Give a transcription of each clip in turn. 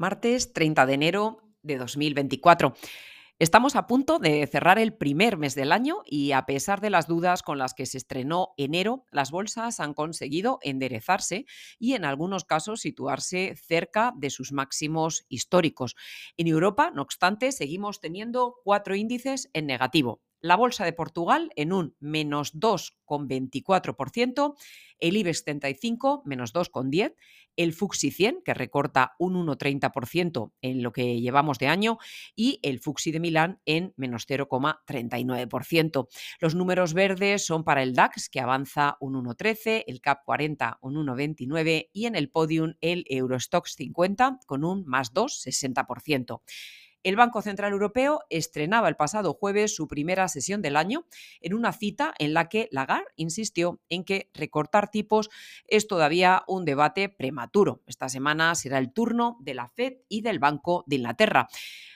martes 30 de enero de 2024. Estamos a punto de cerrar el primer mes del año y a pesar de las dudas con las que se estrenó enero, las bolsas han conseguido enderezarse y en algunos casos situarse cerca de sus máximos históricos. En Europa, no obstante, seguimos teniendo cuatro índices en negativo la Bolsa de Portugal en un menos 2,24%, el IBEX 35 menos 2,10%, el FUXI 100 que recorta un 1,30% en lo que llevamos de año y el FUXI de Milán en menos 0,39%. Los números verdes son para el DAX que avanza un 1,13%, el CAP 40 un 1,29% y en el podium el Eurostox 50 con un más 2,60%. El Banco Central Europeo estrenaba el pasado jueves su primera sesión del año en una cita en la que Lagarde insistió en que recortar tipos es todavía un debate prematuro. Esta semana será el turno de la Fed y del Banco de Inglaterra.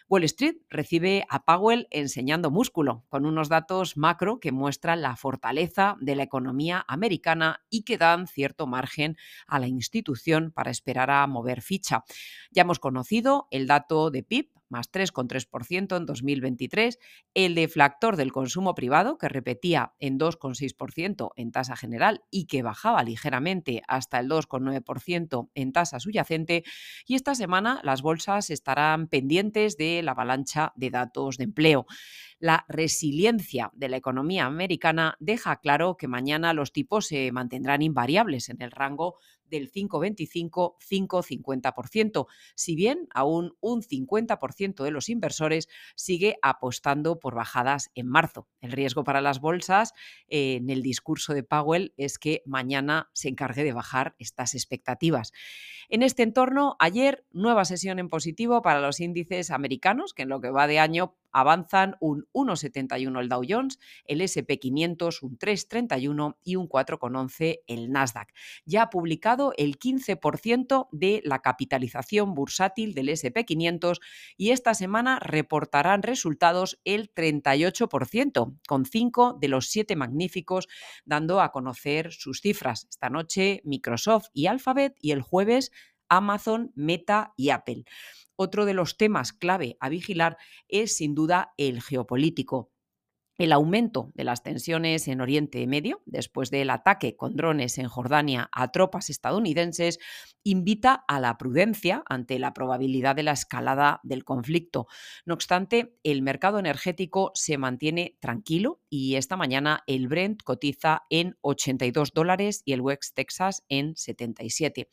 Wall Street recibe a Powell enseñando músculo, con unos datos macro que muestran la fortaleza de la economía americana y que dan cierto margen a la institución para esperar a mover ficha. Ya hemos conocido el dato de PIB más 3,3% en 2023, el deflactor del consumo privado, que repetía en 2,6% en tasa general y que bajaba ligeramente hasta el 2,9% en tasa subyacente, y esta semana las bolsas estarán pendientes de la avalancha de datos de empleo. La resiliencia de la economía americana deja claro que mañana los tipos se mantendrán invariables en el rango del 5,25-5,50%, si bien aún un 50% de los inversores sigue apostando por bajadas en marzo. El riesgo para las bolsas en el discurso de Powell es que mañana se encargue de bajar estas expectativas. En este entorno, ayer nueva sesión en positivo para los índices americanos, que en lo que va de año avanzan un 1,71 el Dow Jones, el SP500 un 3,31 y un 4,11 el Nasdaq. Ya ha publicado el 15% de la capitalización bursátil del SP500 y esta semana reportarán resultados el 38%, con 5 de los 7 magníficos dando a conocer sus cifras. Esta noche Microsoft y Alphabet y el jueves Amazon, Meta y Apple. Otro de los temas clave a vigilar es sin duda el geopolítico el aumento de las tensiones en Oriente Medio, después del ataque con drones en Jordania a tropas estadounidenses, invita a la prudencia ante la probabilidad de la escalada del conflicto. No obstante, el mercado energético se mantiene tranquilo y esta mañana el Brent cotiza en 82 dólares y el West Texas en 77.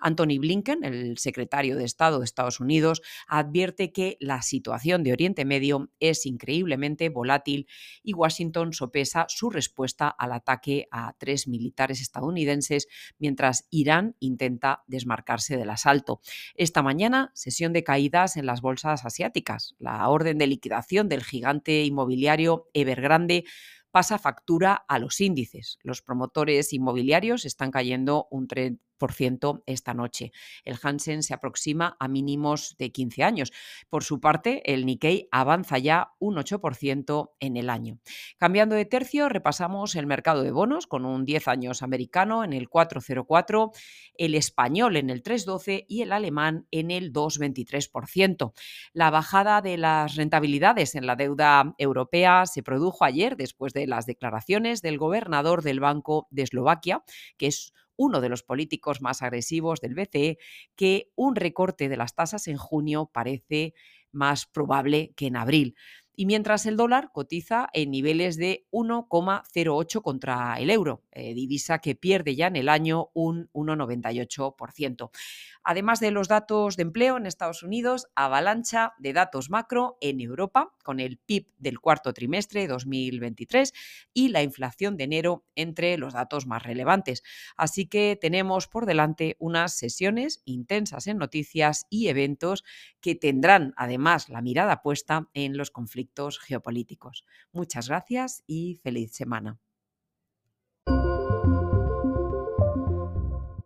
Anthony Blinken, el secretario de Estado de Estados Unidos, advierte que la situación de Oriente Medio es increíblemente volátil y Washington sopesa su respuesta al ataque a tres militares estadounidenses mientras Irán intenta desmarcarse del asalto. Esta mañana, sesión de caídas en las bolsas asiáticas. La orden de liquidación del gigante inmobiliario Evergrande pasa factura a los índices. Los promotores inmobiliarios están cayendo un, esta noche. El Hansen se aproxima a mínimos de 15 años. Por su parte, el Nikkei avanza ya un 8% en el año. Cambiando de tercio, repasamos el mercado de bonos con un 10 años americano en el 4,04, el español en el 3,12 y el alemán en el 2,23%. La bajada de las rentabilidades en la deuda europea se produjo ayer después de las declaraciones del gobernador del Banco de Eslovaquia, que es uno de los políticos más agresivos del BCE, que un recorte de las tasas en junio parece más probable que en abril y mientras el dólar cotiza en niveles de 1,08 contra el euro, eh, divisa que pierde ya en el año un 1,98%. Además de los datos de empleo en Estados Unidos, avalancha de datos macro en Europa, con el PIB del cuarto trimestre de 2023 y la inflación de enero entre los datos más relevantes. Así que tenemos por delante unas sesiones intensas en noticias y eventos que tendrán además la mirada puesta en los geopolíticos. Muchas gracias y feliz semana.